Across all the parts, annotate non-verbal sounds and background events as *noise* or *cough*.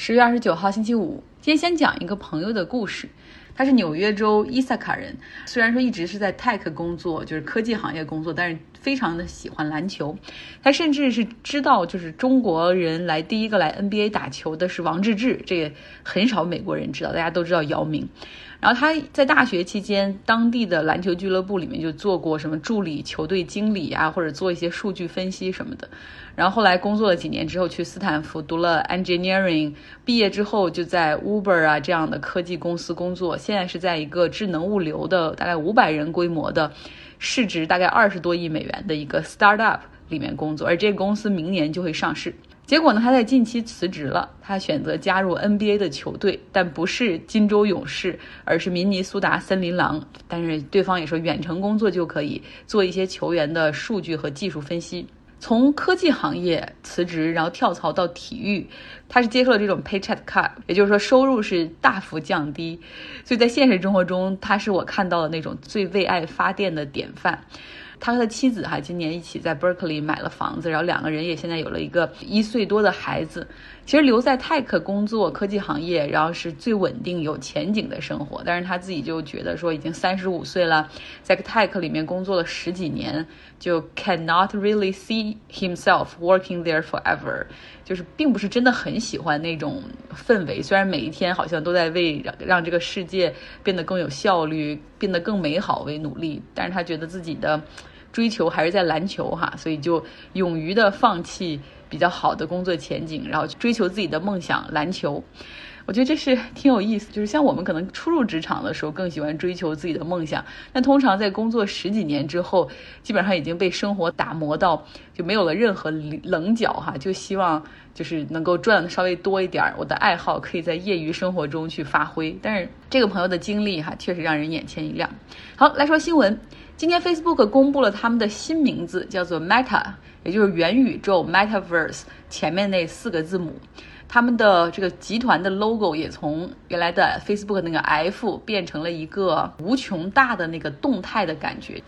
十月二十九号星期五，今天先讲一个朋友的故事。他是纽约州伊萨卡人，虽然说一直是在 tech 工作，就是科技行业工作，但是非常的喜欢篮球。他甚至是知道，就是中国人来第一个来 NBA 打球的是王治郅，这也很少美国人知道，大家都知道姚明。然后他在大学期间，当地的篮球俱乐部里面就做过什么助理球队经理啊，或者做一些数据分析什么的。然后后来工作了几年之后，去斯坦福读了 engineering，毕业之后就在 Uber 啊这样的科技公司工作。现在是在一个智能物流的大概五百人规模的，市值大概二十多亿美元的一个 startup 里面工作，而这个公司明年就会上市。结果呢，他在近期辞职了，他选择加入 NBA 的球队，但不是金州勇士，而是明尼苏达森林狼。但是对方也说远程工作就可以做一些球员的数据和技术分析。从科技行业辞职，然后跳槽到体育，他是接受了这种 paycheck cut，也就是说收入是大幅降低，所以在现实生活中，他是我看到的那种最为爱发电的典范。他和他妻子哈今年一起在 Berkeley 买了房子，然后两个人也现在有了一个一岁多的孩子。其实留在 tech 工作科技行业，然后是最稳定有前景的生活。但是他自己就觉得说，已经三十五岁了，在 tech 里面工作了十几年，就 cannot really see himself working there forever，就是并不是真的很喜欢那种氛围。虽然每一天好像都在为让让这个世界变得更有效率、变得更美好为努力，但是他觉得自己的追求还是在篮球哈，所以就勇于的放弃。比较好的工作前景，然后追求自己的梦想篮球，我觉得这是挺有意思。就是像我们可能初入职场的时候，更喜欢追求自己的梦想，但通常在工作十几年之后，基本上已经被生活打磨到就没有了任何棱角哈，就希望就是能够赚的稍微多一点，我的爱好可以在业余生活中去发挥。但是这个朋友的经历哈，确实让人眼前一亮。好，来说新闻，今天 Facebook 公布了他们的新名字，叫做 Meta。也就是元宇宙 （Metaverse） 前面那四个字母，他们的这个集团的 logo 也从原来的 Facebook 那个 F 变成了一个无穷大的那个动态的感觉。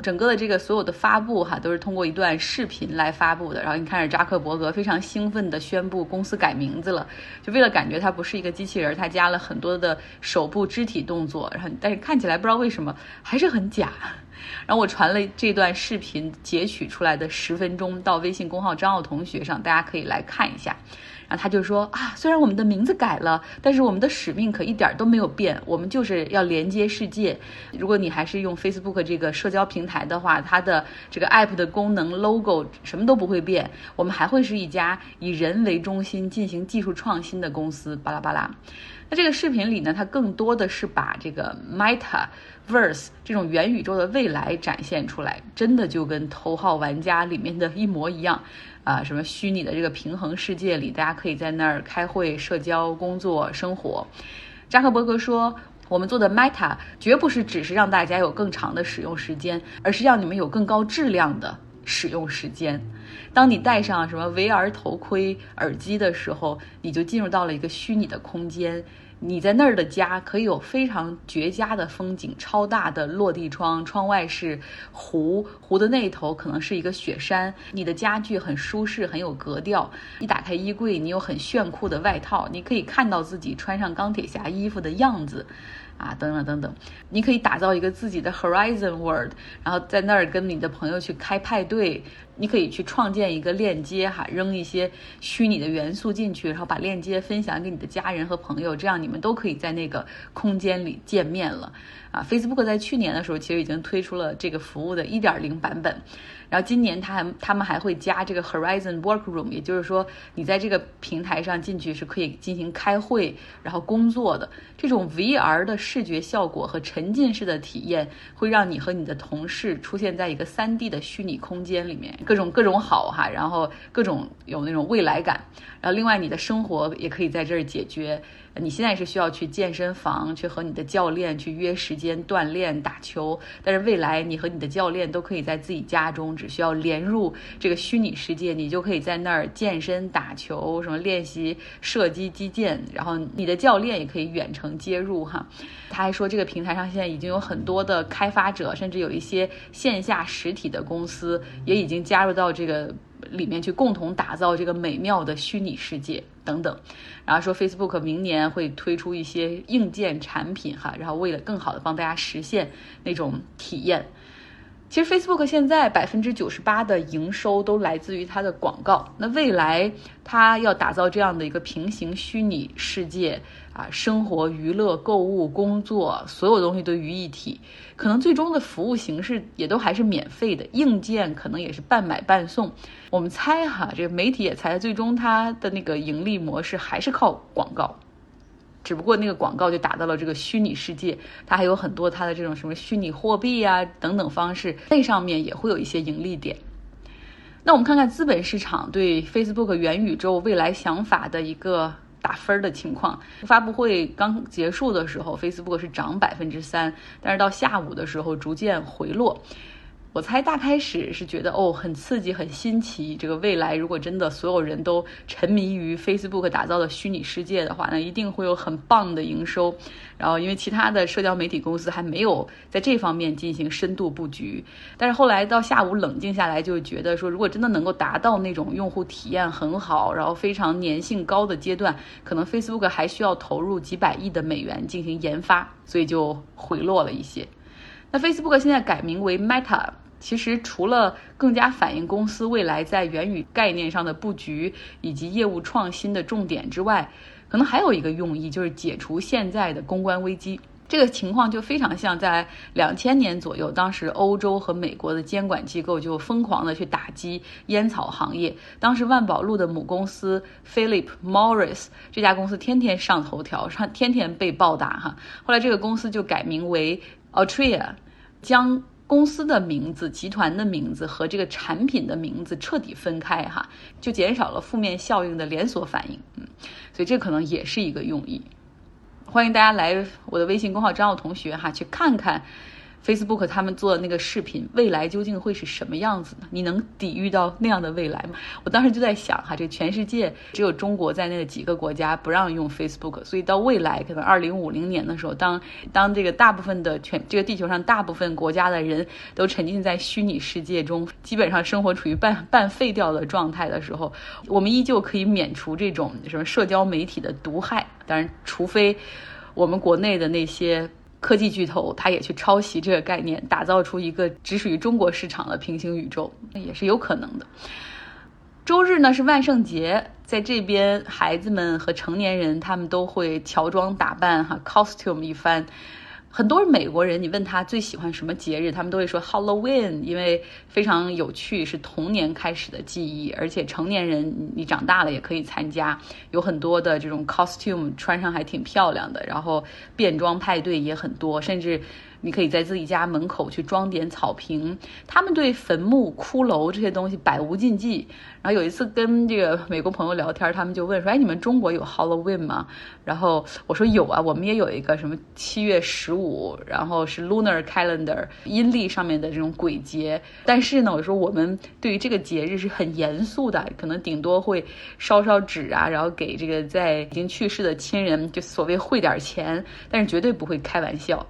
整个的这个所有的发布哈，都是通过一段视频来发布的。然后你看着扎克伯格非常兴奋地宣布公司改名字了，就为了感觉它不是一个机器人，他加了很多的手部肢体动作，然后但是看起来不知道为什么还是很假。然后我传了这段视频截取出来的十分钟到微信公号张奥同学上，大家可以来看一下。然后他就说啊，虽然我们的名字改了，但是我们的使命可一点都没有变，我们就是要连接世界。如果你还是用 Facebook 这个社交平台的话，它的这个 App 的功能、Logo 什么都不会变，我们还会是一家以人为中心进行技术创新的公司。巴拉巴拉。那这个视频里呢，它更多的是把这个 Meta Verse 这种元宇宙的未来展现出来，真的就跟《头号玩家》里面的一模一样 *laughs* 啊！什么虚拟的这个平衡世界里，大家可以在那儿开会、社交、工作、生活。扎克伯格说：“我们做的 Meta 绝不是只是让大家有更长的使用时间，而是让你们有更高质量的使用时间。”当你戴上什么 VR 头盔、耳机的时候，你就进入到了一个虚拟的空间。你在那儿的家可以有非常绝佳的风景，超大的落地窗，窗外是湖，湖的那头可能是一个雪山。你的家具很舒适，很有格调。一打开衣柜，你有很炫酷的外套，你可以看到自己穿上钢铁侠衣服的样子。啊，等等等等，你可以打造一个自己的 Horizon World，然后在那儿跟你的朋友去开派对。你可以去创建一个链接，哈，扔一些虚拟的元素进去，然后把链接分享给你的家人和朋友，这样你们都可以在那个空间里见面了。啊，Facebook 在去年的时候其实已经推出了这个服务的一点零版本。然后今年他还他们还会加这个 Horizon Workroom，也就是说你在这个平台上进去是可以进行开会，然后工作的这种 VR 的视觉效果和沉浸式的体验，会让你和你的同事出现在一个 3D 的虚拟空间里面，各种各种好哈，然后各种有那种未来感。然后另外你的生活也可以在这儿解决。你现在是需要去健身房去和你的教练去约时间锻炼打球，但是未来你和你的教练都可以在自己家中，只需要连入这个虚拟世界，你就可以在那儿健身打球，什么练习射击击剑，然后你的教练也可以远程接入哈。他还说这个平台上现在已经有很多的开发者，甚至有一些线下实体的公司也已经加入到这个里面去，共同打造这个美妙的虚拟世界。等等。然后说 Facebook 明年会推出一些硬件产品哈，然后为了更好的帮大家实现那种体验。其实 Facebook 现在百分之九十八的营收都来自于它的广告。那未来它要打造这样的一个平行虚拟世界啊，生活、娱乐、购物、工作，所有东西都于一体。可能最终的服务形式也都还是免费的，硬件可能也是半买半送。我们猜哈，这个媒体也猜，最终它的那个盈利模式还是靠广告。只不过那个广告就打到了这个虚拟世界，它还有很多它的这种什么虚拟货币呀等等方式，那上面也会有一些盈利点。那我们看看资本市场对 Facebook 元宇宙未来想法的一个打分的情况。发布会刚结束的时候，Facebook 是涨百分之三，但是到下午的时候逐渐回落。我猜大开始是觉得哦很刺激很新奇，这个未来如果真的所有人都沉迷于 Facebook 打造的虚拟世界的话，那一定会有很棒的营收。然后因为其他的社交媒体公司还没有在这方面进行深度布局，但是后来到下午冷静下来，就觉得说如果真的能够达到那种用户体验很好，然后非常粘性高的阶段，可能 Facebook 还需要投入几百亿的美元进行研发，所以就回落了一些。那 Facebook 现在改名为 Meta，其实除了更加反映公司未来在元宇概念上的布局以及业务创新的重点之外，可能还有一个用意，就是解除现在的公关危机。这个情况就非常像在两千年左右，当时欧洲和美国的监管机构就疯狂的去打击烟草行业。当时万宝路的母公司 Philip Morris 这家公司天天上头条，上天天被暴打哈。后来这个公司就改名为。Altria 将公司的名字、集团的名字和这个产品的名字彻底分开，哈，就减少了负面效应的连锁反应。嗯，所以这可能也是一个用意。欢迎大家来我的微信公号张奥同学哈，去看看。Facebook 他们做的那个视频，未来究竟会是什么样子呢？你能抵御到那样的未来吗？我当时就在想哈，这全世界只有中国在内的几个国家不让用 Facebook，所以到未来可能二零五零年的时候，当当这个大部分的全这个地球上大部分国家的人都沉浸在虚拟世界中，基本上生活处于半半废掉的状态的时候，我们依旧可以免除这种什么社交媒体的毒害。当然，除非我们国内的那些。科技巨头，他也去抄袭这个概念，打造出一个只属于中国市场的平行宇宙，那也是有可能的。周日呢是万圣节，在这边孩子们和成年人他们都会乔装打扮，哈，costume 一番。很多美国人，你问他最喜欢什么节日，他们都会说 Halloween，因为非常有趣，是童年开始的记忆，而且成年人你长大了也可以参加，有很多的这种 costume 穿上还挺漂亮的，然后变装派对也很多，甚至。你可以在自己家门口去装点草坪，他们对坟墓、骷髅这些东西百无禁忌。然后有一次跟这个美国朋友聊天，他们就问说：“哎，你们中国有 Halloween 吗？”然后我说：“有啊，我们也有一个什么七月十五，然后是 Lunar Calendar 阴历上面的这种鬼节。但是呢，我说我们对于这个节日是很严肃的，可能顶多会烧烧纸啊，然后给这个在已经去世的亲人就所谓汇点钱，但是绝对不会开玩笑。”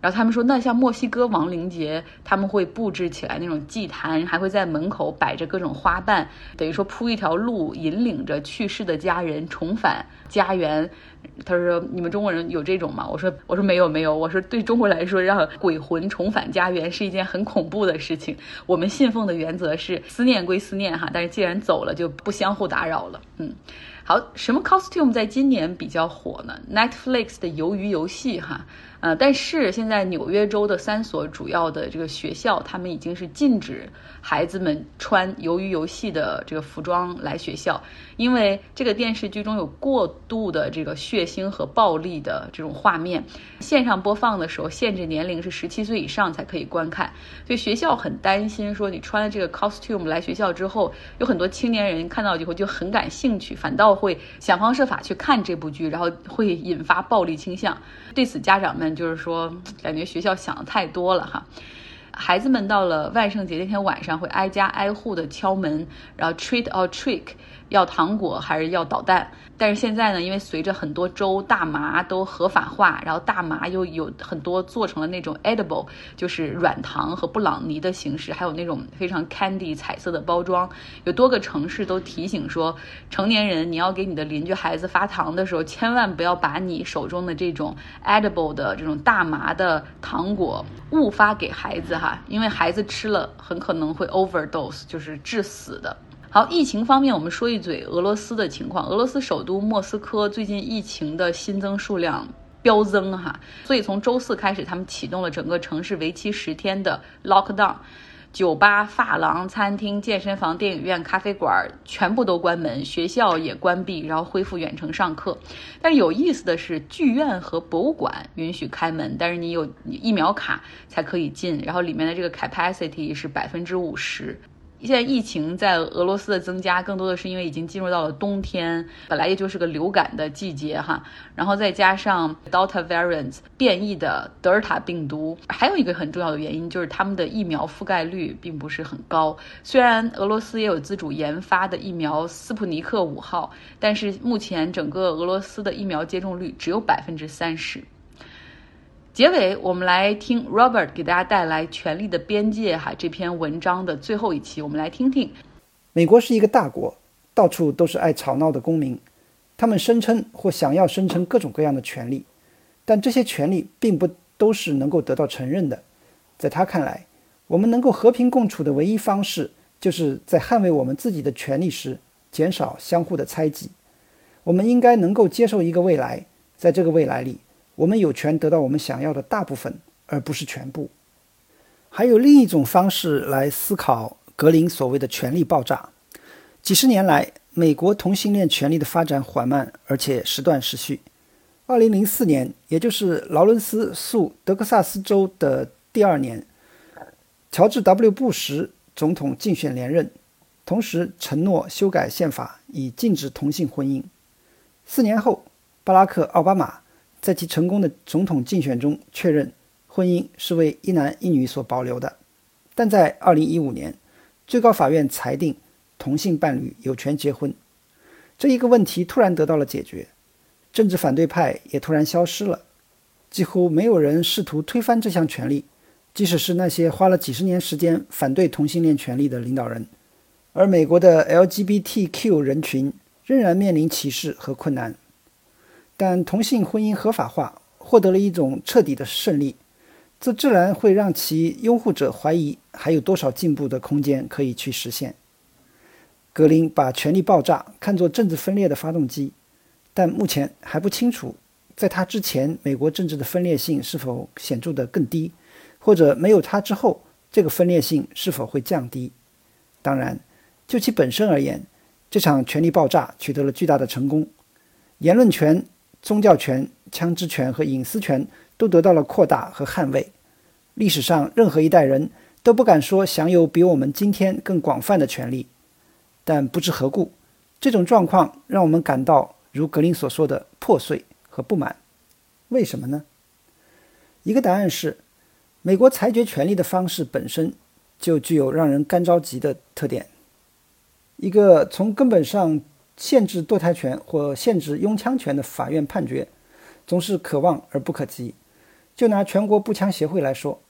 然后他们说，那像墨西哥亡灵节，他们会布置起来那种祭坛，还会在门口摆着各种花瓣，等于说铺一条路，引领着去世的家人重返家园。他说：“你们中国人有这种吗？”我说：“我说没有没有。我说对中国来说，让鬼魂重返家园是一件很恐怖的事情。我们信奉的原则是思念归思念哈，但是既然走了，就不相互打扰了。嗯，好，什么 costume 在今年比较火呢？Netflix 的鱿鱼游戏哈。”呃，但是现在纽约州的三所主要的这个学校，他们已经是禁止孩子们穿鱿鱼游戏的这个服装来学校，因为这个电视剧中有过度的这个血腥和暴力的这种画面，线上播放的时候限制年龄是十七岁以上才可以观看，所以学校很担心说你穿了这个 costume 来学校之后，有很多青年人看到以后就很感兴趣，反倒会想方设法去看这部剧，然后会引发暴力倾向。对此，家长们。就是说，感觉学校想的太多了哈。孩子们到了万圣节那天晚上，会挨家挨户的敲门，然后 treat or trick，要糖果还是要导弹。但是现在呢，因为随着很多州大麻都合法化，然后大麻又有很多做成了那种 edible，就是软糖和布朗尼的形式，还有那种非常 candy 彩色的包装。有多个城市都提醒说，成年人你要给你的邻居孩子发糖的时候，千万不要把你手中的这种 edible 的这种大麻的糖果误发给孩子哈，因为孩子吃了很可能会 overdose，就是致死的。好，疫情方面，我们说一嘴俄罗斯的情况。俄罗斯首都莫斯科最近疫情的新增数量飙增哈，所以从周四开始，他们启动了整个城市为期十天的 lockdown，酒吧、发廊、餐厅、健身房、电影院、咖啡馆全部都关门，学校也关闭，然后恢复远程上课。但是有意思的是，剧院和博物馆允许开门，但是你有疫苗卡才可以进，然后里面的这个 capacity 是百分之五十。现在疫情在俄罗斯的增加，更多的是因为已经进入到了冬天，本来也就是个流感的季节哈，然后再加上 Delta variant 变异的德尔塔病毒，还有一个很重要的原因就是他们的疫苗覆盖率并不是很高。虽然俄罗斯也有自主研发的疫苗斯普尼克五号，但是目前整个俄罗斯的疫苗接种率只有百分之三十。结尾，我们来听 Robert 给大家带来《权力的边界》哈这篇文章的最后一期，我们来听听。美国是一个大国，到处都是爱吵闹的公民，他们声称或想要声称各种各样的权利，但这些权利并不都是能够得到承认的。在他看来，我们能够和平共处的唯一方式，就是在捍卫我们自己的权利时，减少相互的猜忌。我们应该能够接受一个未来，在这个未来里。我们有权得到我们想要的大部分，而不是全部。还有另一种方式来思考格林所谓的权力爆炸。几十年来，美国同性恋权利的发展缓慢，而且时断时续。二零零四年，也就是劳伦斯诉德克萨斯州的第二年，乔治 ·W· 布什总统竞选连任，同时承诺修改宪法以禁止同性婚姻。四年后，巴拉克·奥巴马。在其成功的总统竞选中，确认婚姻是为一男一女所保留的。但在2015年，最高法院裁定同性伴侣有权结婚，这一个问题突然得到了解决，政治反对派也突然消失了，几乎没有人试图推翻这项权利，即使是那些花了几十年时间反对同性恋权利的领导人。而美国的 LGBTQ 人群仍然面临歧视和困难。但同性婚姻合法化获得了一种彻底的胜利，这自然会让其拥护者怀疑还有多少进步的空间可以去实现。格林把权力爆炸看作政治分裂的发动机，但目前还不清楚，在他之前美国政治的分裂性是否显著的更低，或者没有他之后这个分裂性是否会降低。当然，就其本身而言，这场权力爆炸取得了巨大的成功，言论权。宗教权、枪支权和隐私权都得到了扩大和捍卫。历史上，任何一代人都不敢说享有比我们今天更广泛的权利。但不知何故，这种状况让我们感到如格林所说的破碎和不满。为什么呢？一个答案是，美国裁决权利的方式本身就具有让人干着急的特点。一个从根本上。限制堕胎权或限制拥枪权的法院判决，总是可望而不可及。就拿全国步枪协会来说，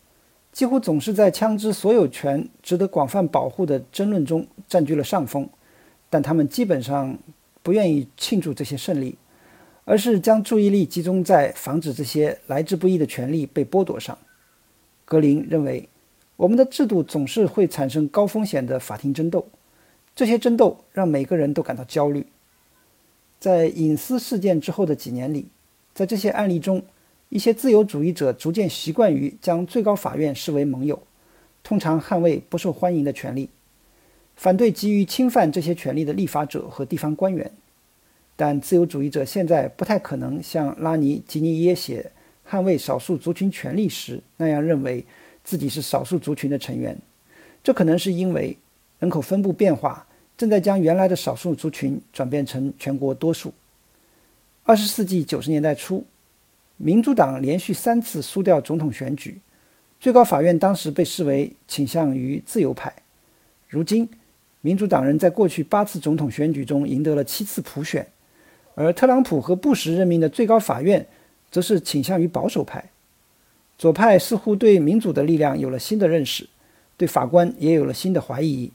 几乎总是在枪支所有权值得广泛保护的争论中占据了上风，但他们基本上不愿意庆祝这些胜利，而是将注意力集中在防止这些来之不易的权利被剥夺上。格林认为，我们的制度总是会产生高风险的法庭争斗。这些争斗让每个人都感到焦虑。在隐私事件之后的几年里，在这些案例中，一些自由主义者逐渐习惯于将最高法院视为盟友，通常捍卫不受欢迎的权利，反对急于侵犯这些权利的立法者和地方官员。但自由主义者现在不太可能像拉尼·吉尼耶写《捍卫少数族群权利》时那样认为自己是少数族群的成员。这可能是因为。人口分布变化正在将原来的少数族群转变成全国多数。二十世纪九十年代初，民主党连续三次输掉总统选举，最高法院当时被视为倾向于自由派。如今，民主党人在过去八次总统选举中赢得了七次普选，而特朗普和布什任命的最高法院则是倾向于保守派。左派似乎对民主的力量有了新的认识，对法官也有了新的怀疑。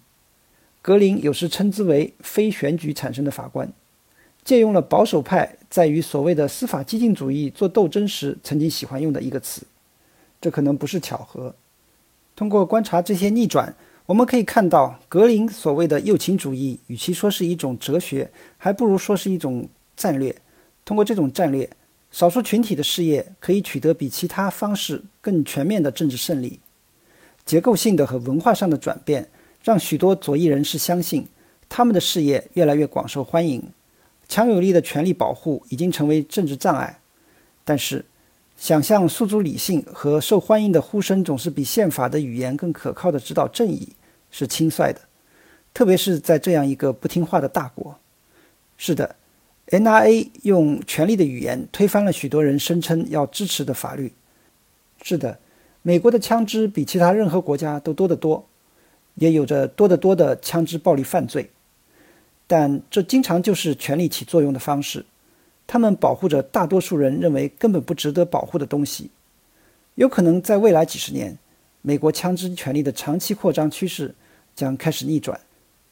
格林有时称之为非选举产生的法官，借用了保守派在与所谓的司法激进主义做斗争时曾经喜欢用的一个词。这可能不是巧合。通过观察这些逆转，我们可以看到，格林所谓的右倾主义，与其说是一种哲学，还不如说是一种战略。通过这种战略，少数群体的事业可以取得比其他方式更全面的政治胜利。结构性的和文化上的转变，让许多左翼人士相信，他们的事业越来越广受欢迎。强有力的权力保护已经成为政治障碍，但是。想象诉诸理性和受欢迎的呼声总是比宪法的语言更可靠的指导正义是轻率的，特别是在这样一个不听话的大国。是的，NRA 用权力的语言推翻了许多人声称要支持的法律。是的，美国的枪支比其他任何国家都多得多，也有着多得多的枪支暴力犯罪，但这经常就是权力起作用的方式。他们保护着大多数人认为根本不值得保护的东西。有可能在未来几十年，美国枪支权力的长期扩张趋势将开始逆转。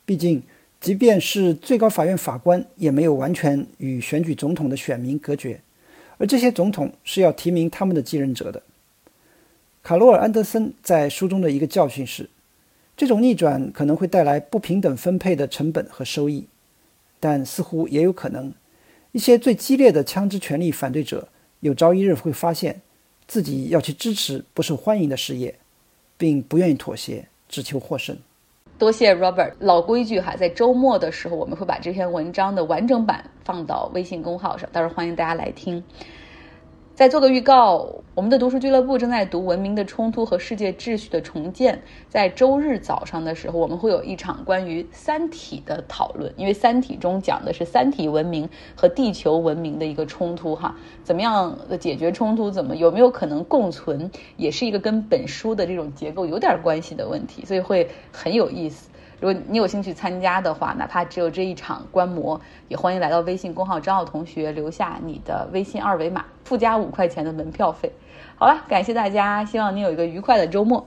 毕竟，即便是最高法院法官，也没有完全与选举总统的选民隔绝，而这些总统是要提名他们的继任者的。卡罗尔·安德森在书中的一个教训是：这种逆转可能会带来不平等分配的成本和收益，但似乎也有可能。一些最激烈的枪支权利反对者，有朝一日会发现自己要去支持不受欢迎的事业，并不愿意妥协，只求获胜。多谢 Robert。老规矩哈，在周末的时候，我们会把这篇文章的完整版放到微信公号上，到时候欢迎大家来听。再做个预告，我们的读书俱乐部正在读《文明的冲突和世界秩序的重建》。在周日早上的时候，我们会有一场关于《三体》的讨论，因为《三体》中讲的是三体文明和地球文明的一个冲突，哈，怎么样的解决冲突，怎么有没有可能共存，也是一个跟本书的这种结构有点关系的问题，所以会很有意思。如果你有兴趣参加的话，哪怕只有这一场观摩，也欢迎来到微信公号张浩同学留下你的微信二维码，附加五块钱的门票费。好了，感谢大家，希望你有一个愉快的周末。